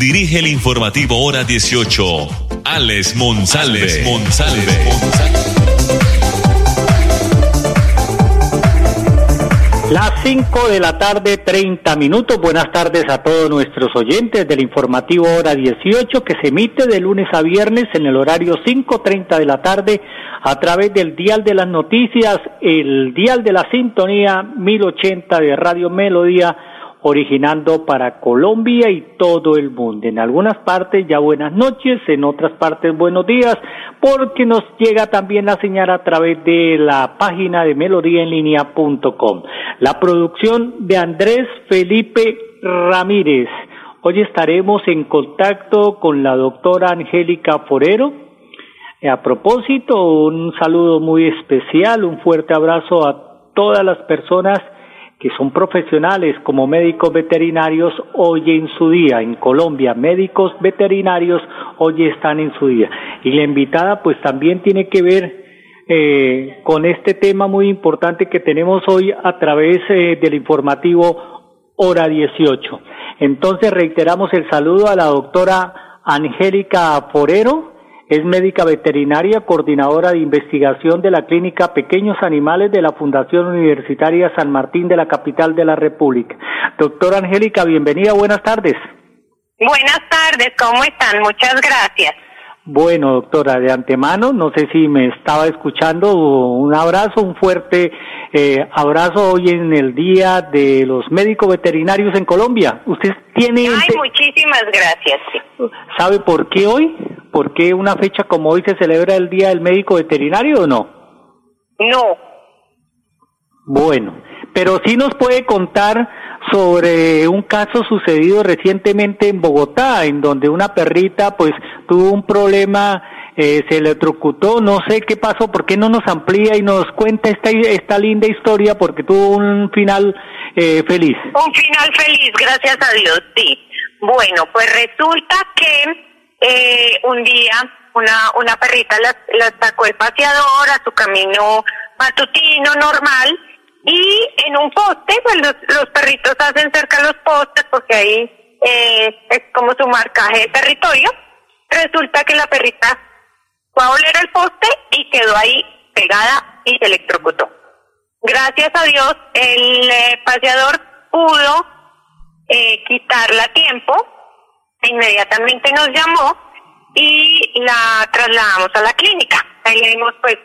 dirige el informativo Hora 18, Alex Monsalve. Las 5 de la tarde, 30 minutos. Buenas tardes a todos nuestros oyentes del informativo Hora 18 que se emite de lunes a viernes en el horario 5.30 de la tarde a través del Dial de las Noticias, el Dial de la Sintonía 1080 de Radio Melodía originando para Colombia y todo el mundo. En algunas partes ya buenas noches, en otras partes buenos días, porque nos llega también la señal a través de la página de melodíaenlínea.com. La producción de Andrés Felipe Ramírez. Hoy estaremos en contacto con la doctora Angélica Forero. A propósito, un saludo muy especial, un fuerte abrazo a todas las personas que son profesionales como médicos veterinarios hoy en su día. En Colombia, médicos veterinarios hoy están en su día. Y la invitada pues también tiene que ver eh, con este tema muy importante que tenemos hoy a través eh, del informativo Hora 18. Entonces reiteramos el saludo a la doctora Angélica Forero, es médica veterinaria, coordinadora de investigación de la Clínica Pequeños Animales de la Fundación Universitaria San Martín de la capital de la República. Doctora Angélica, bienvenida, buenas tardes. Buenas tardes, ¿cómo están? Muchas gracias. Bueno, doctora, de antemano, no sé si me estaba escuchando, un abrazo, un fuerte eh, abrazo hoy en el Día de los Médicos Veterinarios en Colombia. ¿Usted tiene... Ay, muchísimas gracias. ¿Sabe por qué hoy? ¿Por qué una fecha como hoy se celebra el Día del Médico Veterinario o no? No. Bueno, pero sí nos puede contar sobre un caso sucedido recientemente en Bogotá, en donde una perrita pues tuvo un problema, eh, se electrocutó, no sé qué pasó, ¿por qué no nos amplía y nos cuenta esta, esta linda historia? Porque tuvo un final eh, feliz. Un final feliz, gracias a Dios, sí. Bueno, pues resulta que eh, un día una, una perrita la, la sacó el paseador a su camino matutino normal y en un poste, pues los, perritos hacen cerca los postes porque ahí eh, es como su marcaje de territorio. Resulta que la perrita fue a oler el poste y quedó ahí pegada y se electrocutó. Gracias a Dios, el eh, paseador pudo eh, quitarla a tiempo inmediatamente nos llamó y la trasladamos a la clínica. Ahí le dimos pues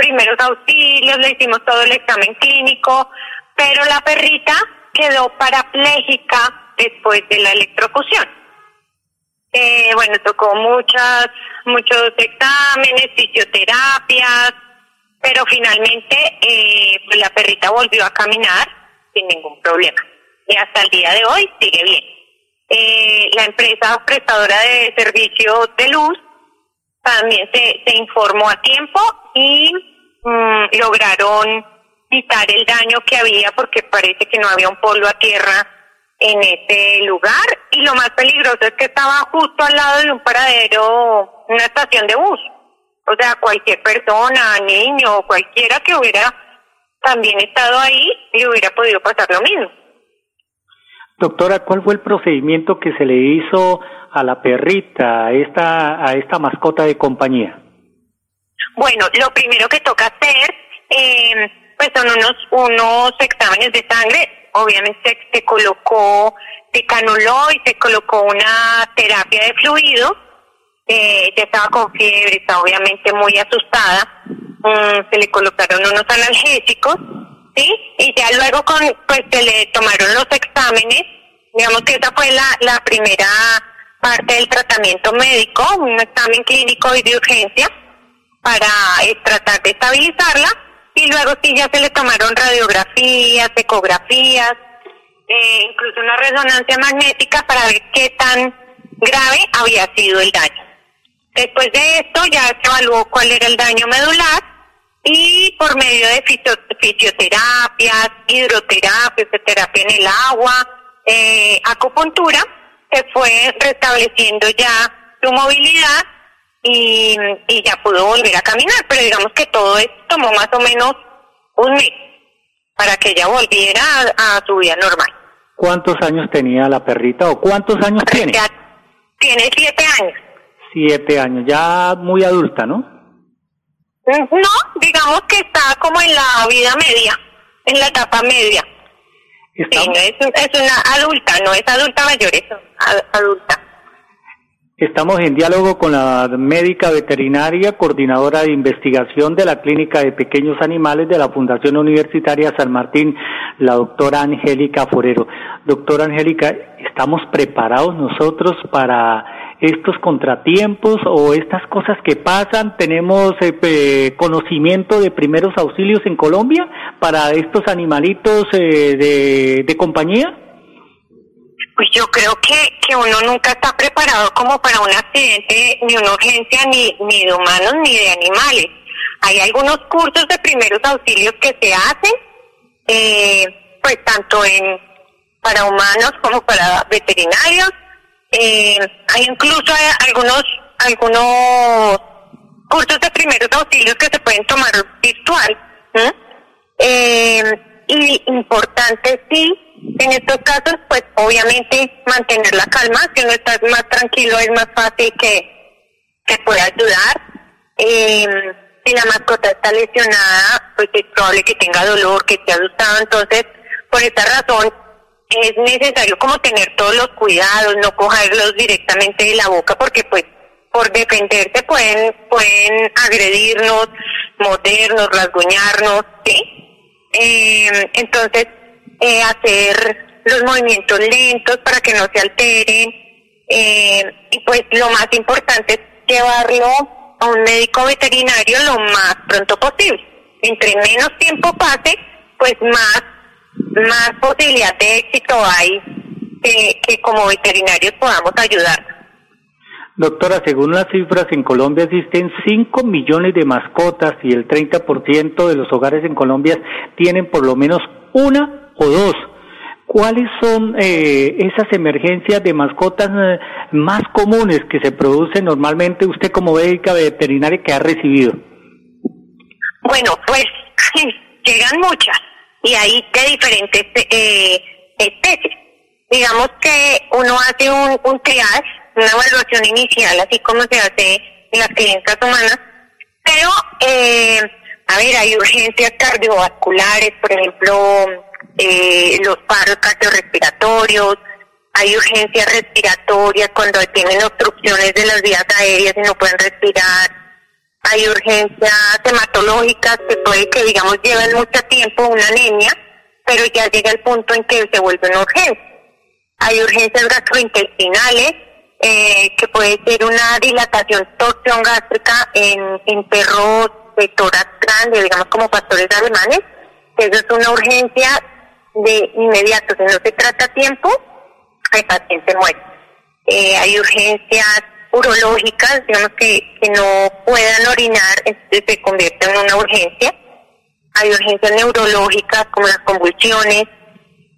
primeros auxilios, le hicimos todo el examen clínico, pero la perrita quedó parapléjica después de la electrocución. Eh, bueno, tocó muchas, muchos exámenes, fisioterapias, pero finalmente eh, pues la perrita volvió a caminar sin ningún problema. Y hasta el día de hoy sigue bien eh, la empresa prestadora de servicio de luz también se, se informó a tiempo y mm, lograron quitar el daño que había porque parece que no había un polvo a tierra en ese lugar y lo más peligroso es que estaba justo al lado de un paradero, una estación de bus. O sea, cualquier persona, niño cualquiera que hubiera también estado ahí le hubiera podido pasar lo mismo. Doctora, ¿cuál fue el procedimiento que se le hizo a la perrita, a esta, a esta mascota de compañía? Bueno, lo primero que toca hacer, eh, pues son unos, unos exámenes de sangre. Obviamente se colocó, se canuló y se colocó una terapia de fluido. Eh, estaba con fiebre, estaba obviamente muy asustada. Mm, se le colocaron unos analgésicos ¿sí? Y ya luego con, pues se le tomaron los exámenes, digamos que esa fue la, la primera parte del tratamiento médico, un examen clínico y de urgencia para eh, tratar de estabilizarla y luego sí ya se le tomaron radiografías, ecografías, eh, incluso una resonancia magnética para ver qué tan grave había sido el daño. Después de esto ya se evaluó cuál era el daño medular y por medio de fisioterapias, hidroterapias, terapia en el agua, eh, acupuntura, se fue restableciendo ya su movilidad y, y ya pudo volver a caminar, pero digamos que todo esto tomó más o menos un mes para que ella volviera a, su vida normal. ¿Cuántos años tenía la perrita o cuántos años tiene? tiene siete años. Siete años, ya muy adulta, ¿no? No, digamos que está como en la vida media, en la etapa media. Sí, es, es, una adulta, no es adulta mayor, es adulta. Estamos en diálogo con la médica veterinaria, coordinadora de investigación de la Clínica de Pequeños Animales de la Fundación Universitaria San Martín, la doctora Angélica Forero. Doctora Angélica, ¿estamos preparados nosotros para estos contratiempos o estas cosas que pasan? ¿Tenemos eh, conocimiento de primeros auxilios en Colombia para estos animalitos eh, de, de compañía? Pues yo creo que, que uno nunca está preparado como para un accidente, ni una urgencia, ni, ni de humanos ni de animales. Hay algunos cursos de primeros auxilios que se hacen, eh, pues tanto en para humanos como para veterinarios. Eh, hay incluso algunos algunos cursos de primeros auxilios que se pueden tomar virtual. Eh, y importante sí en estos casos, pues obviamente mantener la calma, si uno está más tranquilo es más fácil que, que pueda ayudar. Eh, si la mascota está lesionada, pues es probable que tenga dolor, que esté asustado, entonces por esta razón es necesario como tener todos los cuidados, no cogerlos directamente de la boca porque pues por defenderse pueden, pueden agredirnos, mordernos, rasguñarnos, ¿sí? Eh, entonces hacer los movimientos lentos para que no se alteren. Eh, y pues lo más importante es llevarlo a un médico veterinario lo más pronto posible. Entre menos tiempo pase, pues más, más posibilidad de éxito hay que, que como veterinarios podamos ayudar. Doctora, según las cifras, en Colombia existen 5 millones de mascotas y el 30% de los hogares en Colombia tienen por lo menos una o dos, ¿cuáles son eh, esas emergencias de mascotas eh, más comunes que se producen normalmente usted como médica veterinaria que ha recibido? Bueno, pues llegan muchas y hay de diferentes eh, especies. Digamos que uno hace un, un triage, una evaluación inicial, así como se hace en las clínicas humanas, pero, eh, a ver, hay urgencias cardiovasculares, por ejemplo, eh, los paros cardiorrespiratorios, hay urgencias respiratorias cuando tienen obstrucciones de las vías aéreas y no pueden respirar, hay urgencias hematológicas que puede que digamos lleven mucho tiempo, una anemia, pero ya llega el punto en que se vuelve una urgencia. Hay urgencias gastrointestinales, eh, que puede ser una dilatación, torsión gástrica en, en perros de tórax grande, digamos como pastores alemanes, eso es una urgencia de inmediato, si no se trata a tiempo, el paciente muere. Eh, hay urgencias urológicas, digamos que, que no puedan orinar, se convierte en una urgencia. Hay urgencias neurológicas como las convulsiones,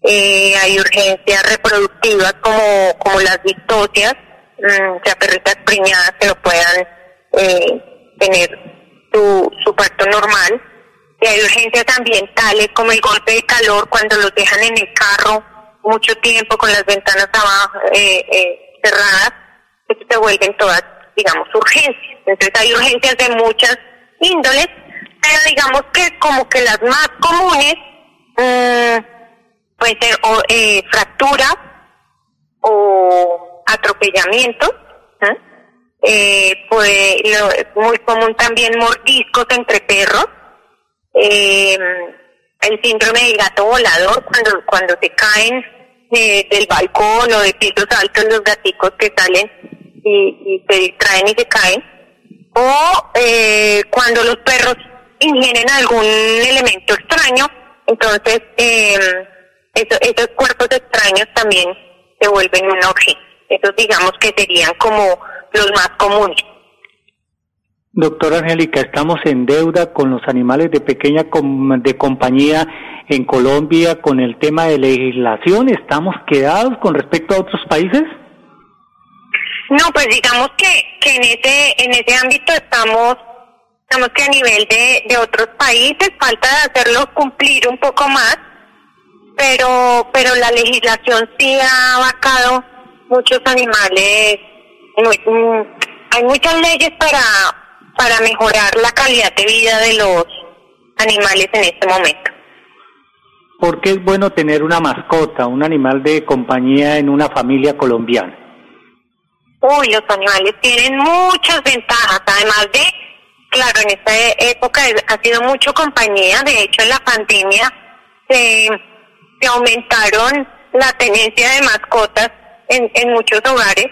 eh, hay urgencias reproductivas como, como las distocias, mmm, o sea, perritas preñadas que no puedan eh, tener su, su parto normal y hay urgencias ambientales como el golpe de calor cuando los dejan en el carro mucho tiempo con las ventanas abajo eh, eh, cerradas, eso se vuelven todas, digamos, urgencias. Entonces hay urgencias de muchas índoles, pero digamos que como que las más comunes mmm, pueden ser o, eh, fractura o atropellamiento, ¿eh? Eh, pues lo, muy común también mordiscos entre perros, eh, el síndrome del gato volador, cuando, cuando se caen eh, del balcón o de pisos altos los gaticos que salen y, y se distraen y se caen, o eh, cuando los perros ingieren algún elemento extraño, entonces eh, eso, esos cuerpos extraños también se vuelven una urgencia. Esos digamos que serían como los más comunes. Doctora Angélica, estamos en deuda con los animales de pequeña de compañía en Colombia con el tema de legislación. ¿Estamos quedados con respecto a otros países? No, pues digamos que, que en ese en ese ámbito estamos digamos que a nivel de, de otros países falta de hacerlo cumplir un poco más, pero pero la legislación sí ha abarcado muchos animales. Mm, hay muchas leyes para para mejorar la calidad de vida de los animales en este momento. ¿Por qué es bueno tener una mascota, un animal de compañía en una familia colombiana? Uy, los animales tienen muchas ventajas, además de, claro, en esta época ha sido mucho compañía, de hecho en la pandemia se, se aumentaron la tenencia de mascotas en, en muchos hogares.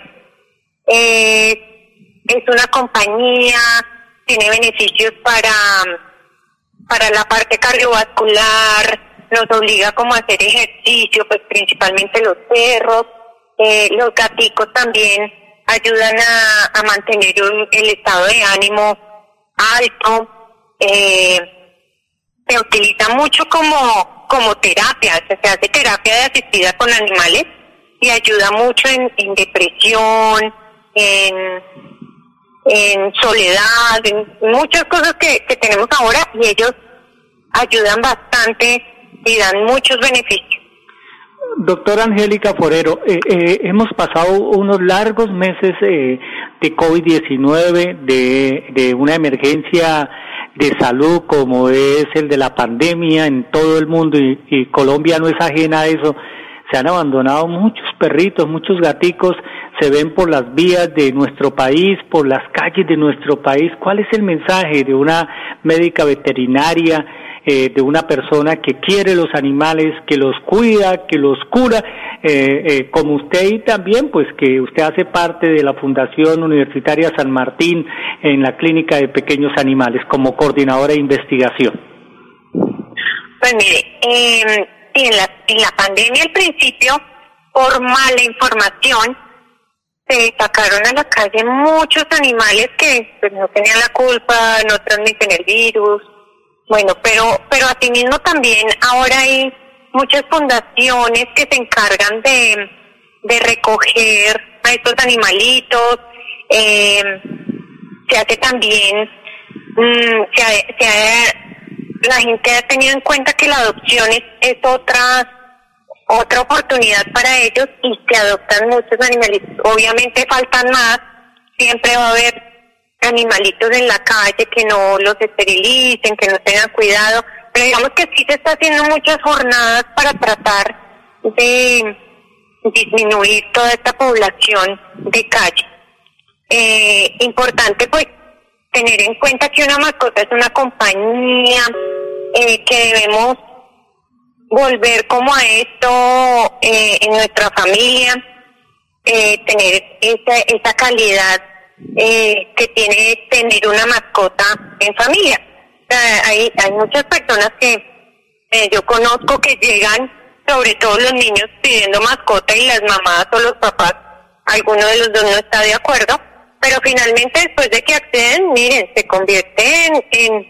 Eh, es una compañía, tiene beneficios para, para la parte cardiovascular, nos obliga como a hacer ejercicio, pues principalmente los perros, eh, los gaticos también ayudan a, mantener el estado de ánimo alto, eh, se utiliza mucho como, como terapia, se hace terapia de asistida con animales y ayuda mucho en, en depresión, en en soledad, en muchas cosas que, que tenemos ahora y ellos ayudan bastante y dan muchos beneficios. Doctora Angélica Forero, eh, eh, hemos pasado unos largos meses eh, de COVID-19, de, de una emergencia de salud como es el de la pandemia en todo el mundo y, y Colombia no es ajena a eso. Se han abandonado muchos perritos, muchos gaticos se ven por las vías de nuestro país, por las calles de nuestro país. ¿Cuál es el mensaje de una médica veterinaria, eh, de una persona que quiere los animales, que los cuida, que los cura, eh, eh, como usted y también, pues que usted hace parte de la Fundación Universitaria San Martín en la Clínica de Pequeños Animales como coordinadora de investigación? Pues mire, en, la, en la pandemia al principio, por mala información, se sacaron a la calle muchos animales que pues, no tenían la culpa, no transmiten el virus. Bueno, pero, pero asimismo también ahora hay muchas fundaciones que se encargan de, de recoger a estos animalitos. Eh, se hace también, mm, se, se la gente ha tenido en cuenta que la adopción es, es otra otra oportunidad para ellos y se adoptan muchos animalitos. Obviamente faltan más, siempre va a haber animalitos en la calle que no los esterilicen, que no tengan cuidado, pero digamos que sí se está haciendo muchas jornadas para tratar de disminuir toda esta población de calle. Eh, importante pues tener en cuenta que una mascota es una compañía, eh, que debemos volver como a esto eh, en nuestra familia, eh, tener esa, esa calidad eh, que tiene tener una mascota en familia. hay, hay muchas personas que yo conozco que llegan, sobre todo los niños, pidiendo mascota y las mamás o los papás, alguno de los dos no está de acuerdo, pero finalmente después de que acceden, miren, se convierten en,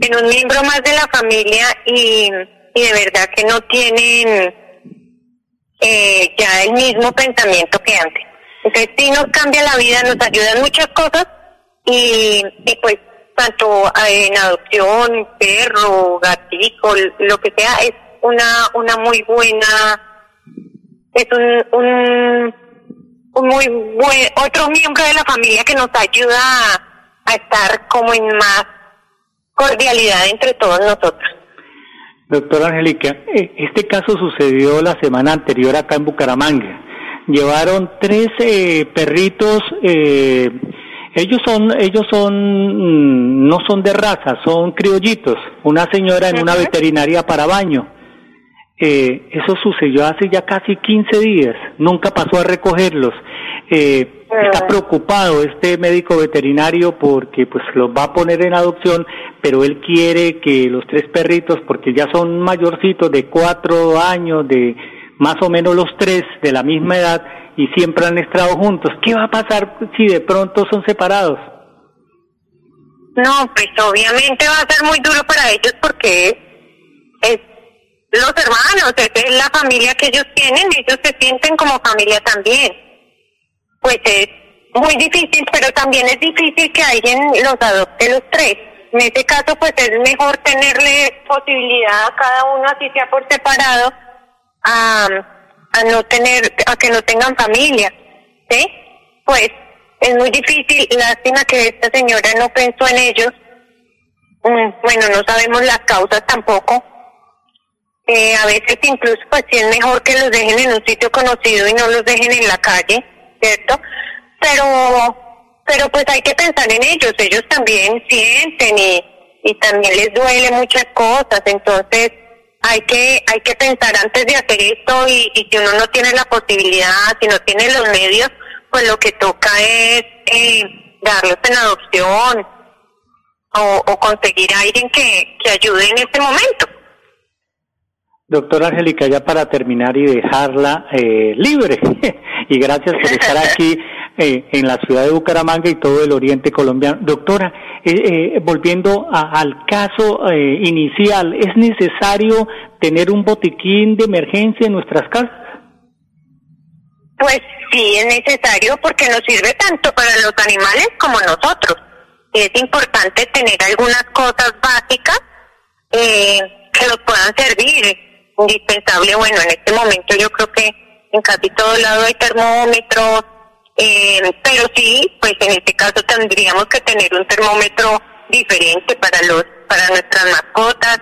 en un miembro más de la familia y y de verdad que no tienen eh, ya el mismo pensamiento que antes. Entonces sí nos cambia la vida, nos ayudan muchas cosas y, pues tanto en adopción, perro, gatito, lo que sea, es una, una muy buena, es un, un, un muy buen, otro miembro de la familia que nos ayuda a, a estar como en más cordialidad entre todos nosotros. Doctora Angélica, eh, este caso sucedió la semana anterior acá en Bucaramanga. Llevaron tres eh, perritos, eh, ellos son, ellos son, mm, no son de raza, son criollitos. Una señora en una veterinaria para baño. eso sucedió hace ya casi 15 días. Nunca pasó a recogerlos. está preocupado este médico veterinario porque pues los va a poner en adopción, pero él quiere que los tres perritos, porque ya son mayorcitos de cuatro años, de más o menos los tres de la misma edad, y siempre han estado juntos. ¿Qué va a pasar si de pronto son separados? No, pues obviamente va a ser muy duro para ellos porque es los hermanos, es la familia que ellos tienen, ellos se sienten como familia también. Pues es muy difícil, pero también es difícil que alguien los adopte los tres. En ese caso, pues es mejor tenerle posibilidad a cada uno, así sea por separado, a, a no tener, a que no tengan familia, ¿sí? Pues es muy difícil, lástima que esta señora no pensó en ellos. Mm, bueno, no sabemos las causas tampoco. Eh, a veces incluso pues sí es mejor que los dejen en un sitio conocido y no los dejen en la calle, ¿cierto? Pero, pero pues hay que pensar en ellos, ellos también sienten y, y también les duele muchas cosas, entonces hay que, hay que pensar antes de hacer esto y, y si uno no tiene la posibilidad, si no tiene los medios, pues lo que toca es eh, darlos en adopción o, o conseguir a alguien que, que ayude en este momento. Doctora Angélica, ya para terminar y dejarla eh, libre, y gracias por estar aquí eh, en la ciudad de Bucaramanga y todo el oriente colombiano. Doctora, eh, eh volviendo a, al caso eh, inicial, ¿es necesario tener un botiquín de emergencia en nuestras casas? Pues sí, es necesario porque nos sirve tanto para los animales como nosotros. Es importante tener algunas cosas básicas eh, que nos puedan servir. Indispensable, bueno, en este momento yo creo que en casi todo lado hay termómetros, eh, pero sí, pues en este caso tendríamos que tener un termómetro diferente para los, para nuestras mascotas.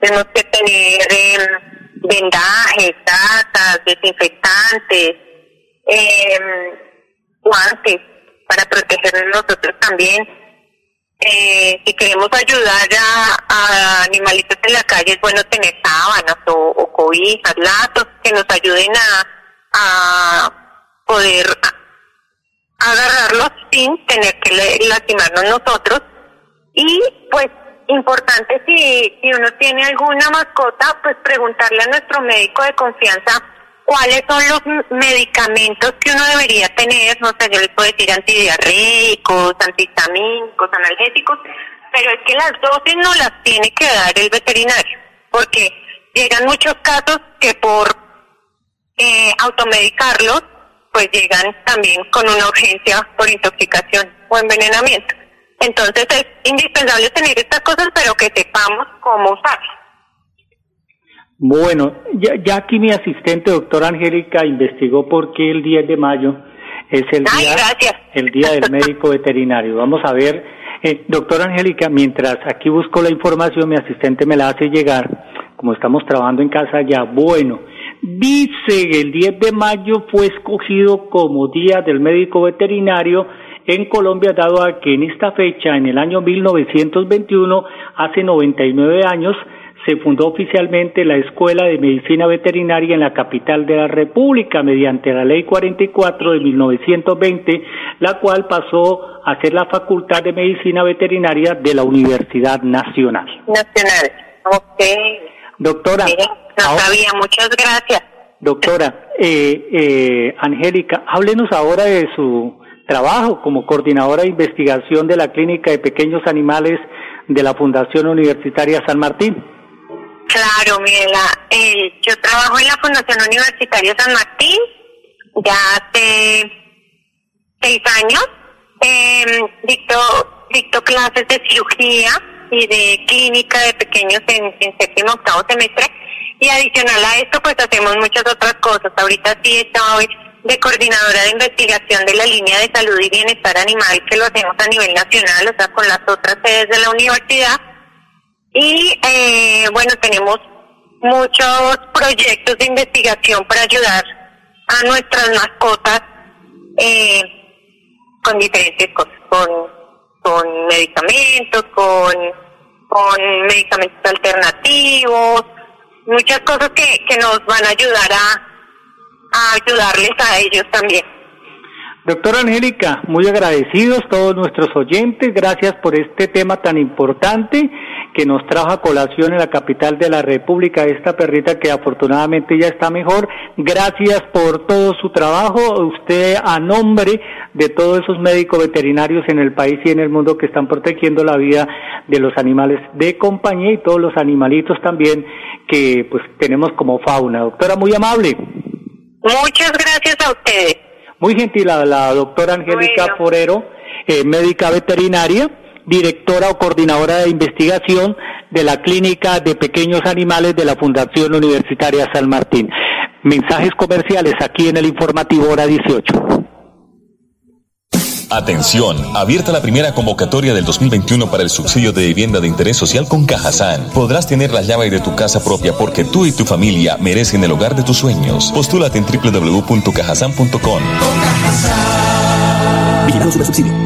Tenemos que tener eh, vendajes, gasas, desinfectantes, eh, guantes para protegernos nosotros también. Eh, si queremos ayudar a, animalitos en la calle, es bueno tener sábanas o, cobijas, latos que nos ayuden a poder agarrarlos sin tener que lastimarnos nosotros. Y pues importante si, si uno tiene alguna mascota, pues preguntarle a nuestro médico de confianza cuáles son los medicamentos que uno debería tener, no sé, yo les puedo decir antidiarreicos, antihistamínicos, analgésicos, pero es que las dosis no las tiene que dar el veterinario, porque llegan muchos casos que por eh, automedicarlos, pues llegan también con una urgencia por intoxicación o envenenamiento. Entonces es indispensable tener estas cosas, pero que sepamos cómo usarlas. Bueno, ya, ya, aquí mi asistente, doctora Angélica, investigó por qué el 10 de mayo es el día, el día del médico veterinario. Vamos a ver, eh, doctora Angélica, mientras aquí busco la información, mi asistente me la hace llegar, como estamos trabajando en casa ya. Bueno, dice que el 10 de mayo fue escogido como día del médico veterinario en Colombia, dado a que en esta fecha, en el año 1921, hace 99 años, se fundó oficialmente la Escuela de Medicina Veterinaria en la capital de la República mediante la Ley 44 de 1920, la cual pasó a ser la Facultad de Medicina Veterinaria de la Universidad Nacional. Nacional, ok. Doctora. no sabía, muchas gracias. Doctora, eh, eh, Angélica, háblenos ahora de su trabajo como coordinadora de investigación de la Clínica de Pequeños Animales de la Fundación Universitaria San Martín. Claro, Miguela. Eh, yo trabajo en la Fundación Universitaria San Martín ya hace seis años. Eh, dicto, dicto clases de cirugía y de clínica de pequeños en, en séptimo octavo semestre. Y adicional a esto, pues hacemos muchas otras cosas. Ahorita sí estoy de coordinadora de investigación de la línea de salud y bienestar animal, que lo hacemos a nivel nacional, o sea, con las otras sedes de la universidad y eh, bueno, tenemos muchos proyectos de investigación para ayudar a nuestras mascotas eh, con diferentes cosas, con, con medicamentos, con, con medicamentos alternativos, muchas cosas que, que nos van a ayudar a, a ayudarles a ellos también. Doctora Angélica, muy agradecidos todos nuestros oyentes, gracias por este tema tan importante que nos trajo a colación en la capital de la República, esta perrita que afortunadamente ya está mejor. Gracias por todo su trabajo. Usted a nombre de todos esos médicos veterinarios en el país y en el mundo que están protegiendo la vida de los animales de compañía y todos los animalitos también que pues tenemos como fauna. Doctora, muy amable. Muchas gracias a ustedes. Muy gentil a la doctora Angélica Forero, eh, médica veterinaria, directora o coordinadora de investigación de la Clínica de Pequeños Animales de la Fundación Universitaria San Martín. Mensajes comerciales aquí en el informativo hora 18. Atención, abierta la primera convocatoria del 2021 para el subsidio de vivienda de interés social con Cajazán. Podrás tener la llave de tu casa propia porque tú y tu familia merecen el hogar de tus sueños. Postúlate en www.cajazán.com. Vigilando subsidio.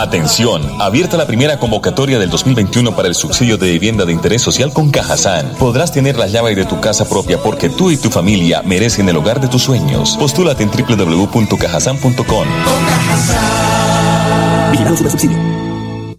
Atención, abierta la primera convocatoria del 2021 para el subsidio de vivienda de interés social con Cajazán. Podrás tener la llave de tu casa propia porque tú y tu familia merecen el hogar de tus sueños. Postúlate en www.cajazán.com. Subsidio.